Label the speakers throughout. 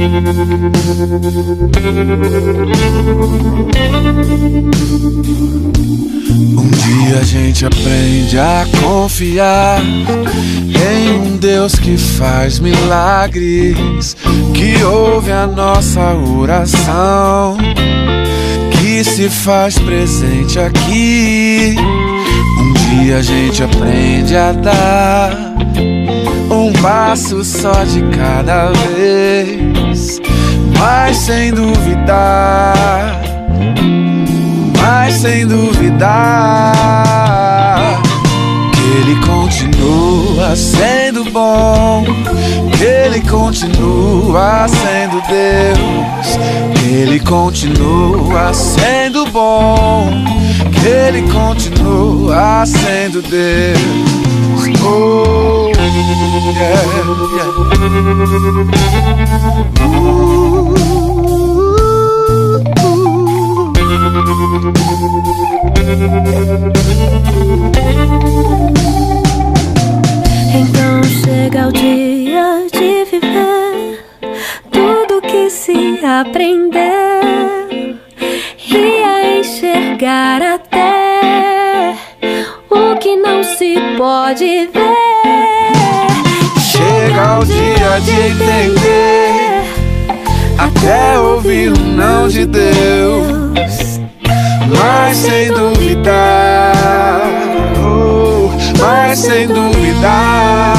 Speaker 1: Um dia a gente aprende a confiar em um Deus que faz milagres, que ouve a nossa oração, que se faz presente aqui. Um dia a gente aprende a dar um passo só de cada vez, mas sem duvidar mas sem duvidar que Ele continua sendo bom, que Ele continua sendo Deus, que Ele continua sendo bom, que Ele continua sendo Deus.
Speaker 2: Então chega o dia de viver tudo que se aprender e a enxergar até pode ver.
Speaker 1: Chega o dia de entender, até ouvir o não de Deus, mas sem duvidar, oh, mas sem duvidar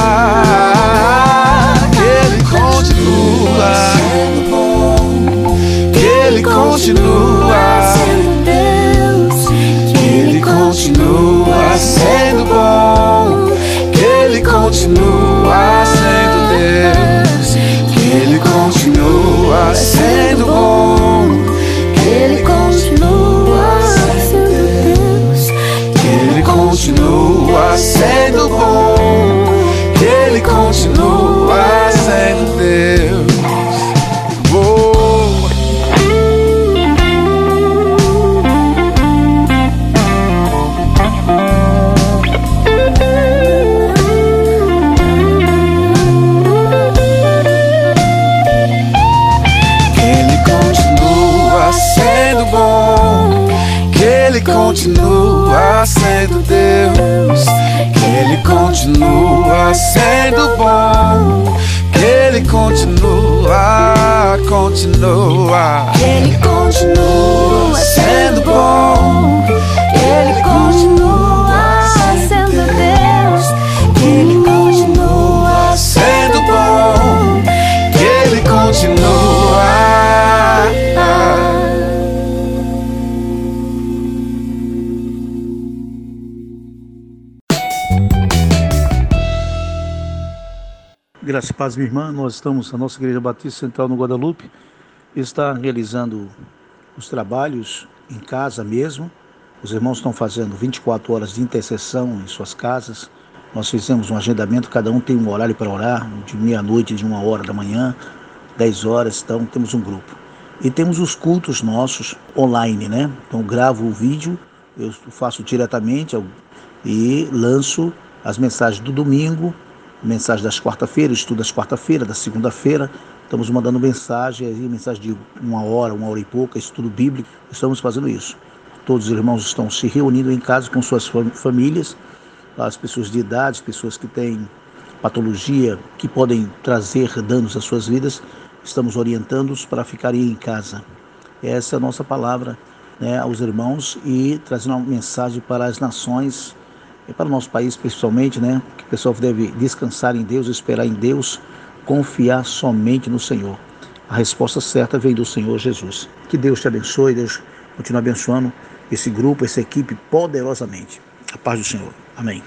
Speaker 1: sendo bom, que Ele continua, continua, que Ele continua sendo bom, que Ele continua
Speaker 3: Graças e paz, minha irmã. Nós estamos, a nossa Igreja Batista Central no Guadalupe, está realizando os trabalhos em casa mesmo. Os irmãos estão fazendo 24 horas de intercessão em suas casas. Nós fizemos um agendamento, cada um tem um horário para orar, de meia-noite, de uma hora da manhã, 10 horas, então temos um grupo. E temos os cultos nossos online, né? Então gravo o vídeo, eu faço diretamente e lanço as mensagens do domingo mensagem das quarta-feiras, estudo das quarta-feira, da segunda-feira. Estamos mandando mensagem, aí, mensagem de uma hora, uma hora e pouca, estudo bíblico. Estamos fazendo isso. Todos os irmãos estão se reunindo em casa com suas famílias, as pessoas de idade, pessoas que têm patologia, que podem trazer danos às suas vidas. Estamos orientando-os para ficarem em casa. Essa é a nossa palavra né, aos irmãos e trazendo uma mensagem para as nações e para o nosso país principalmente, né, que o pessoal deve descansar em Deus, esperar em Deus, confiar somente no Senhor. A resposta certa vem do Senhor Jesus. Que Deus te abençoe, Deus continue abençoando esse grupo, essa equipe poderosamente. A paz do Senhor. Amém.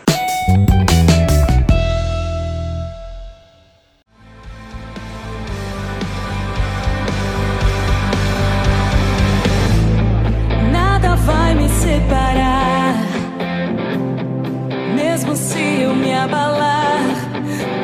Speaker 2: Abalar.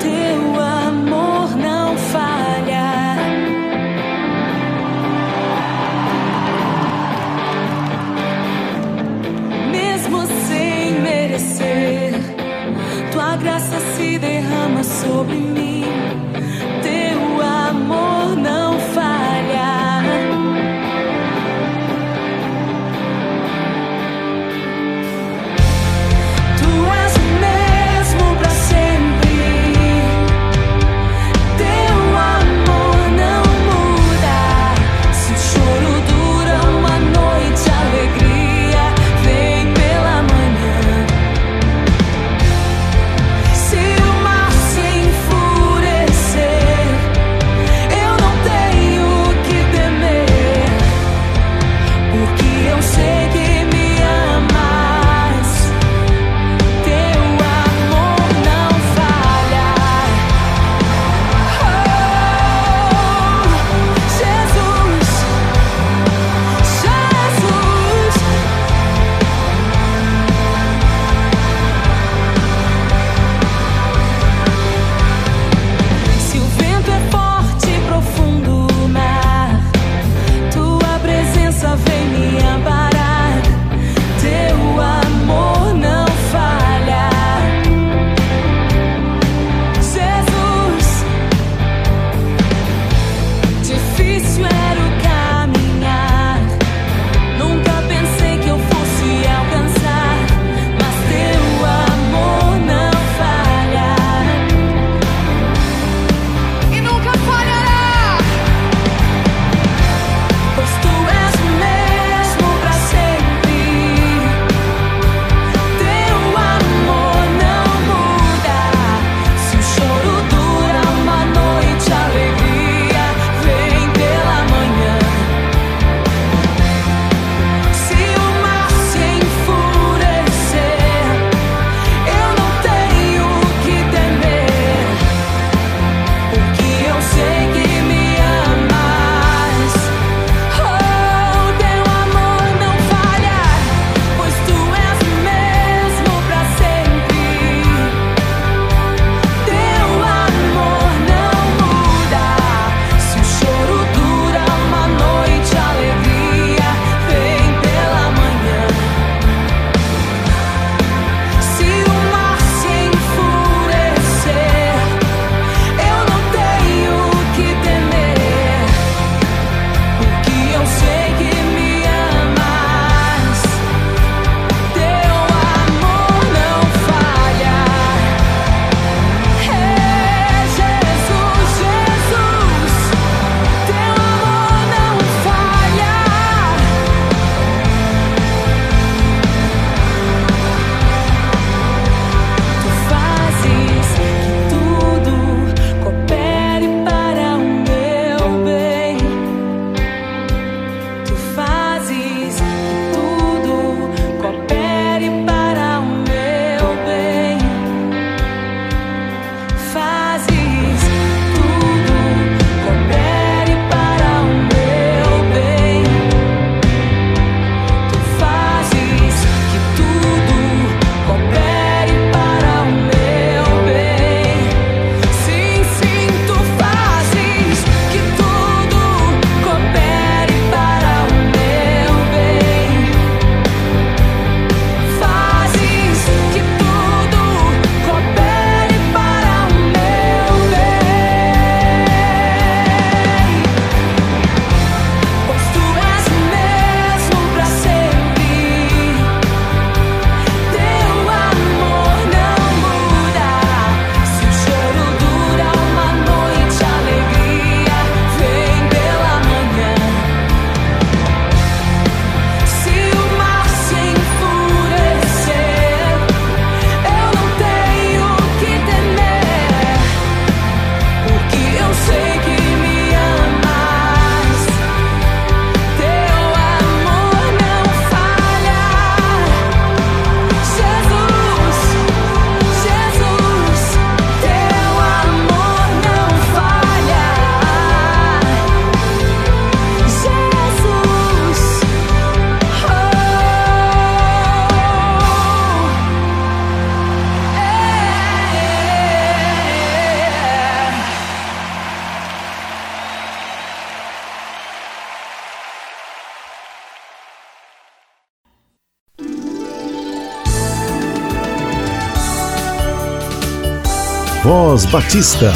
Speaker 4: Voz Batista.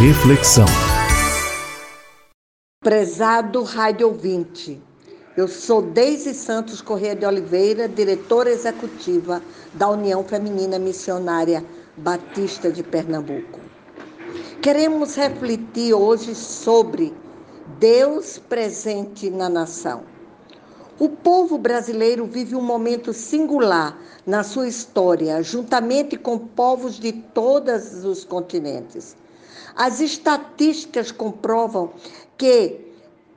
Speaker 4: Reflexão.
Speaker 5: Prezado rádio ouvinte, eu sou Deise Santos Corrêa de Oliveira, diretora executiva da União Feminina Missionária Batista de Pernambuco. Queremos refletir hoje sobre Deus presente na nação. O povo brasileiro vive um momento singular na sua história, juntamente com povos de todos os continentes. As estatísticas comprovam que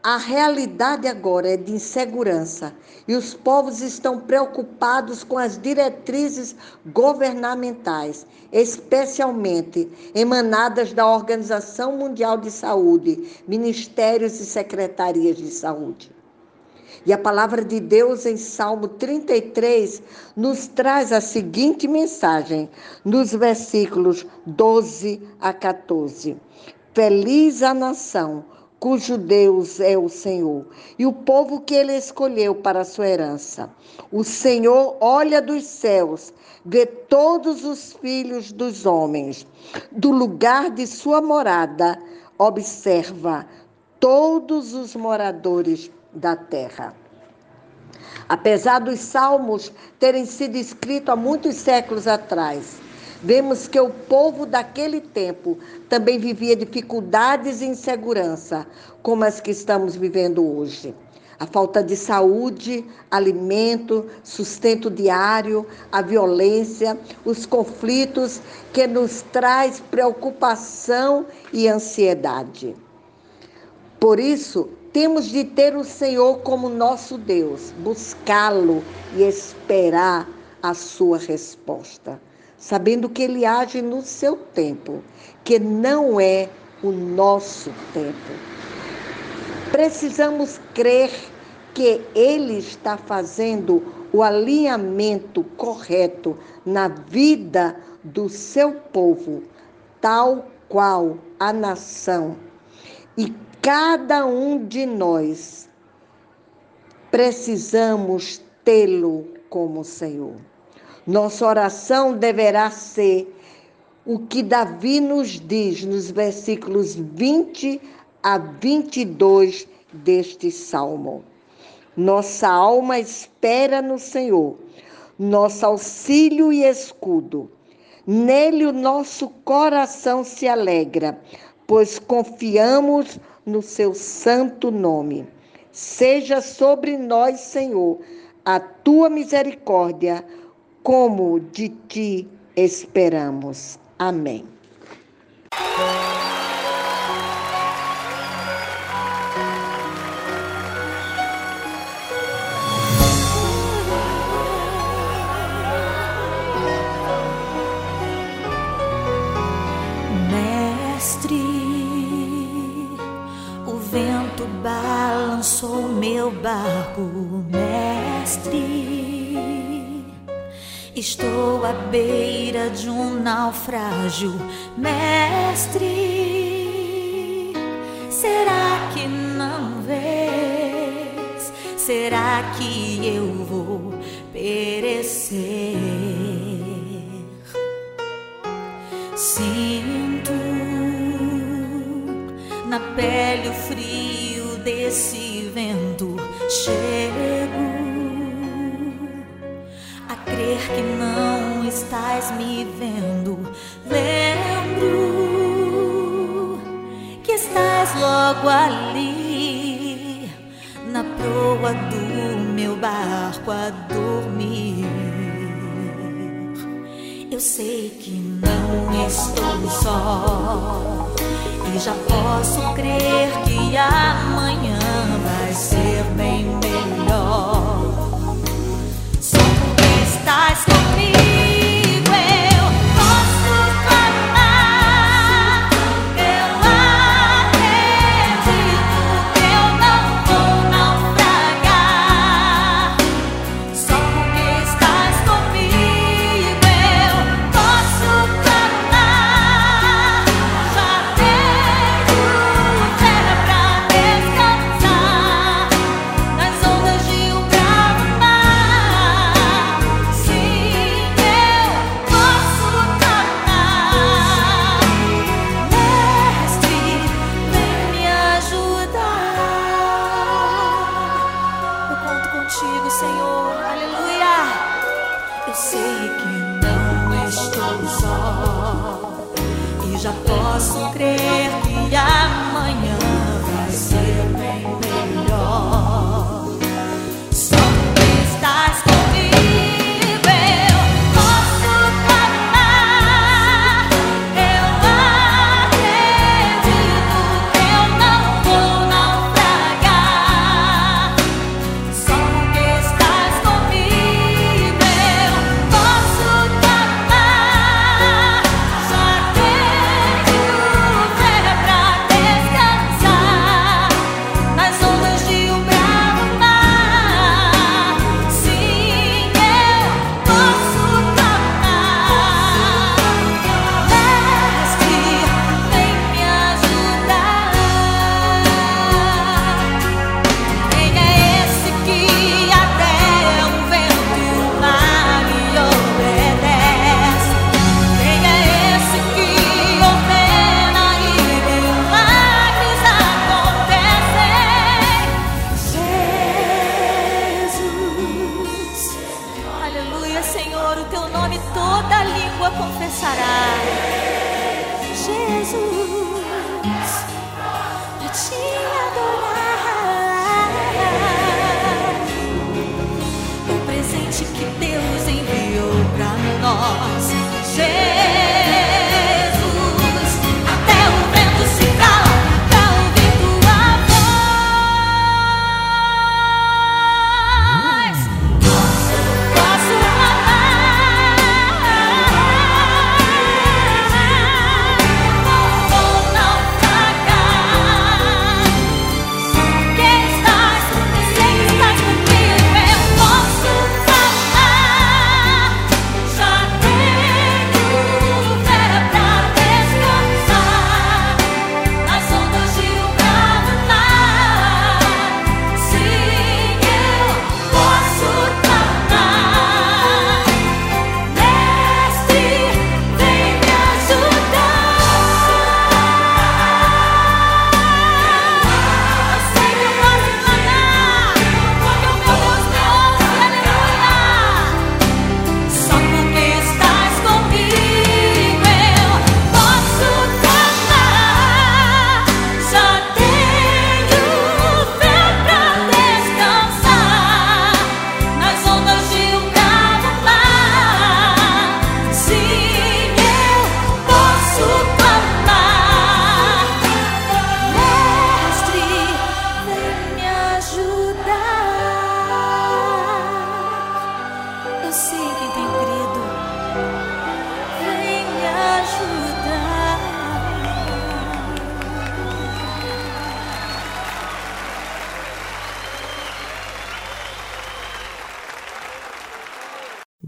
Speaker 5: a realidade agora é de insegurança e os povos estão preocupados com as diretrizes governamentais, especialmente emanadas da Organização Mundial de Saúde, ministérios e secretarias de saúde. E a palavra de Deus em Salmo 33 nos traz a seguinte mensagem, nos versículos 12 a 14: Feliz a nação cujo Deus é o Senhor, e o povo que ele escolheu para a sua herança. O Senhor olha dos céus, vê todos os filhos dos homens. Do lugar de sua morada, observa todos os moradores da terra. Apesar dos salmos terem sido escritos há muitos séculos atrás, vemos que o povo daquele tempo também vivia dificuldades e insegurança, como as que estamos vivendo hoje. A falta de saúde, alimento, sustento diário, a violência, os conflitos que nos traz preocupação e ansiedade. Por isso, temos de ter o Senhor como nosso Deus, buscá-lo e esperar a sua resposta, sabendo que ele age no seu tempo, que não é o nosso tempo. Precisamos crer que ele está fazendo o alinhamento correto na vida do seu povo, tal qual a nação. E Cada um de nós precisamos tê-lo como Senhor. Nossa oração deverá ser o que Davi nos diz nos versículos 20 a 22 deste salmo. Nossa alma espera no Senhor, nosso auxílio e escudo. Nele o nosso coração se alegra, pois confiamos no seu santo nome. Seja sobre nós, Senhor, a tua misericórdia, como de ti esperamos. Amém.
Speaker 2: Balançou meu barco, mestre. Estou à beira de um naufrágio, mestre. Será que não vês? Será que eu vou perecer? Sinto na pele o frio desse vento chego a crer que não estás me vendo. Lembro que estás logo ali na proa do meu barco a dormir. Eu sei que não estou só e já posso crer que amanhã ser bem melhor. Só porque estás comigo. Senhor, o teu nome toda língua confessará. Jesus,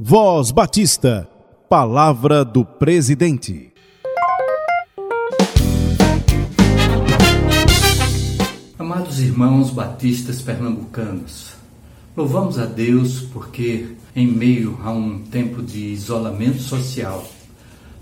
Speaker 2: Voz
Speaker 4: Batista, Palavra do Presidente.
Speaker 6: Amados irmãos batistas pernambucanos, louvamos a Deus porque, em meio a um tempo de isolamento social,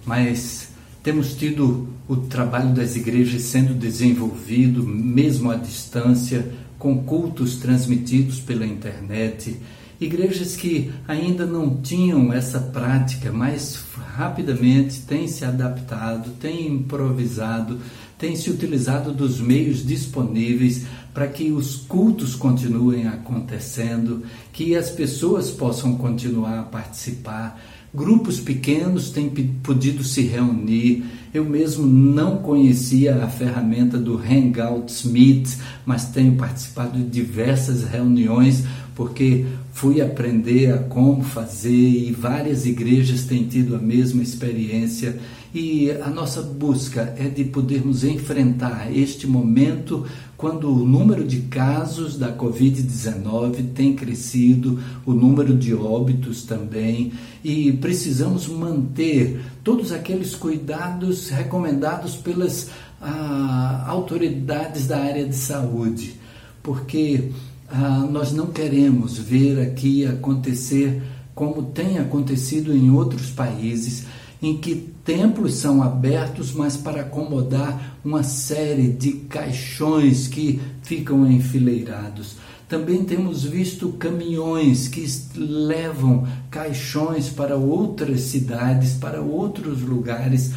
Speaker 6: mas temos tido o trabalho das igrejas sendo desenvolvido, mesmo à distância, com cultos transmitidos pela internet. Igrejas que ainda não tinham essa prática, mas rapidamente têm se adaptado, têm improvisado, têm se utilizado dos meios disponíveis para que os cultos continuem acontecendo, que as pessoas possam continuar a participar. Grupos pequenos têm podido se reunir. Eu mesmo não conhecia a ferramenta do Hangouts Meet, mas tenho participado de diversas reuniões porque fui aprender a como fazer e várias igrejas têm tido a mesma experiência. E a nossa busca é de podermos enfrentar este momento quando o número de casos da Covid-19 tem crescido, o número de óbitos também, e precisamos manter todos aqueles cuidados recomendados pelas ah, autoridades da área de saúde, porque ah, nós não queremos ver aqui acontecer como tem acontecido em outros países, em que templos são abertos, mas para acomodar uma série de caixões que ficam enfileirados. Também temos visto caminhões que levam caixões para outras cidades, para outros lugares,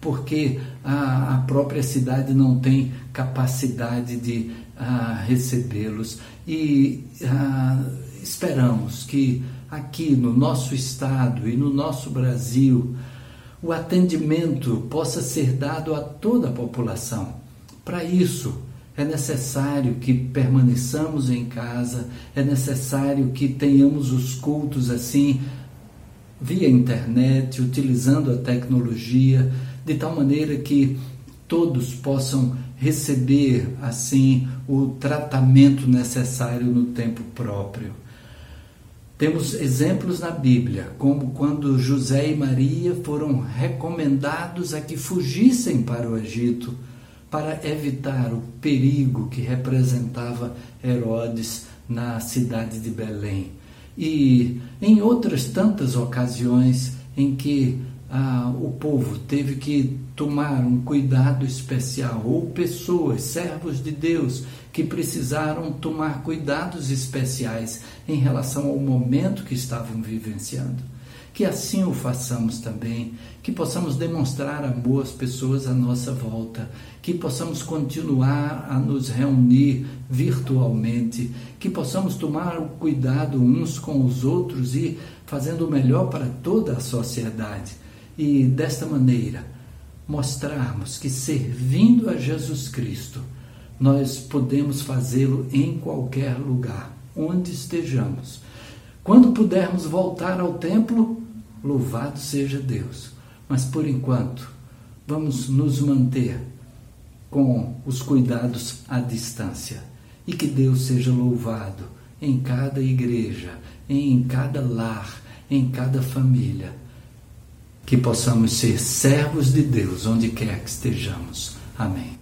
Speaker 6: porque a, a própria cidade não tem capacidade de recebê-los. E ah, esperamos que aqui no nosso estado e no nosso Brasil o atendimento possa ser dado a toda a população. Para isso, é necessário que permaneçamos em casa, é necessário que tenhamos os cultos assim, via internet, utilizando a tecnologia, de tal maneira que todos possam receber assim o tratamento necessário no tempo próprio. Temos exemplos na Bíblia, como quando José e Maria foram recomendados a que fugissem para o Egito para evitar o perigo que representava Herodes na cidade de Belém. E em outras tantas ocasiões em que ah, o povo teve que tomar um cuidado especial, ou pessoas, servos de Deus, que precisaram tomar cuidados especiais em relação ao momento que estavam vivenciando. Que assim o façamos também, que possamos demonstrar amor às pessoas à nossa volta, que possamos continuar a nos reunir virtualmente, que possamos tomar o cuidado uns com os outros e fazendo o melhor para toda a sociedade. E desta maneira, mostrarmos que servindo a Jesus Cristo, nós podemos fazê-lo em qualquer lugar, onde estejamos. Quando pudermos voltar ao templo, louvado seja Deus. Mas por enquanto, vamos nos manter com os cuidados à distância. E que Deus seja louvado em cada igreja, em cada lar, em cada família. Que possamos ser servos de Deus onde quer que estejamos. Amém.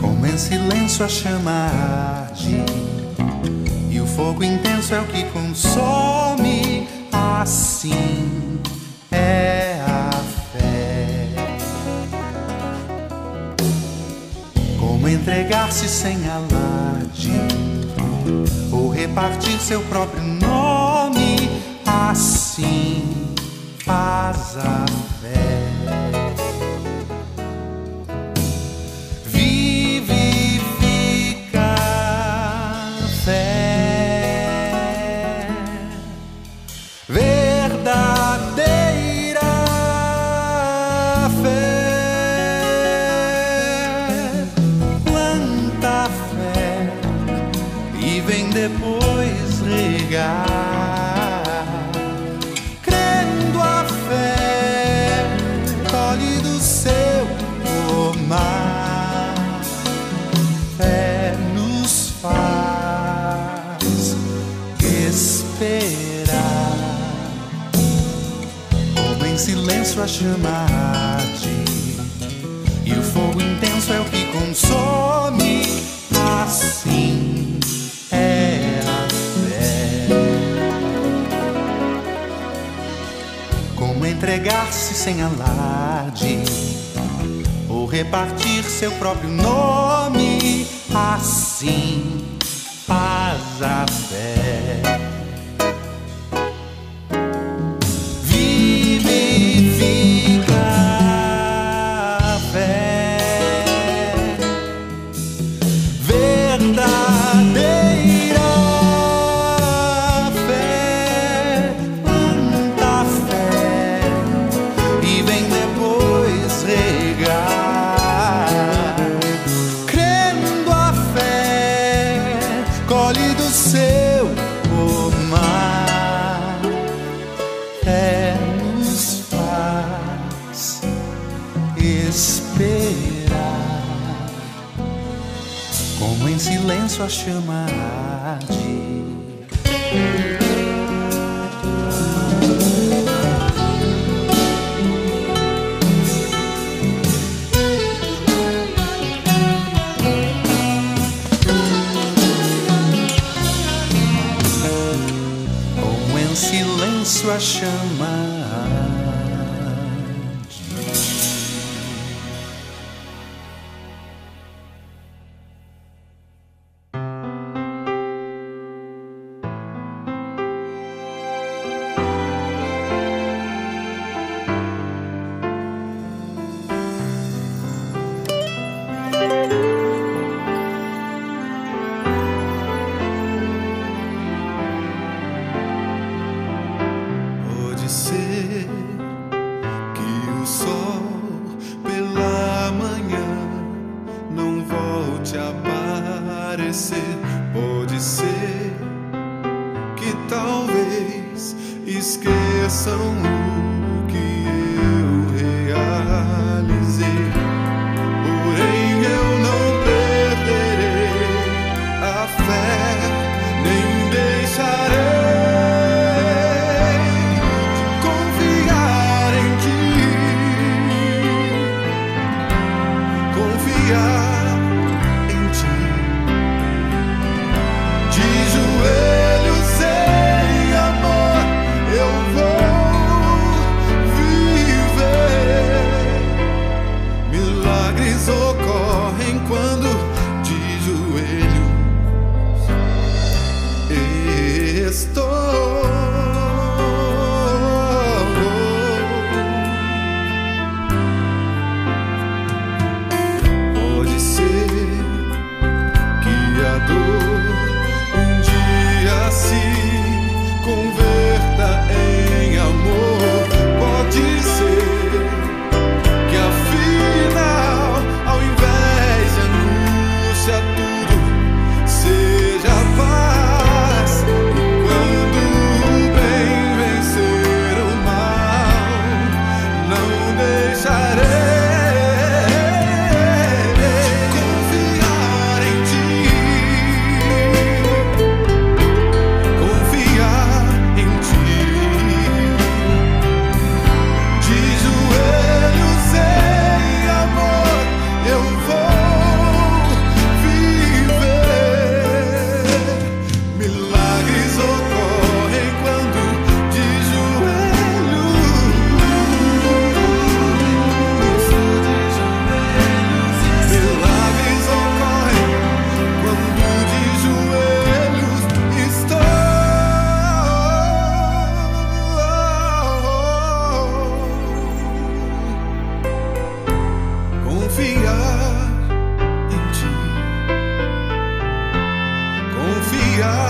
Speaker 7: Como em silêncio a chama arde E o fogo intenso é o que consome Assim é a fé. Como entregar-se sem alarde Ou repartir seu próprio nome Assim faz a fé silêncio a
Speaker 1: chamar. Confiar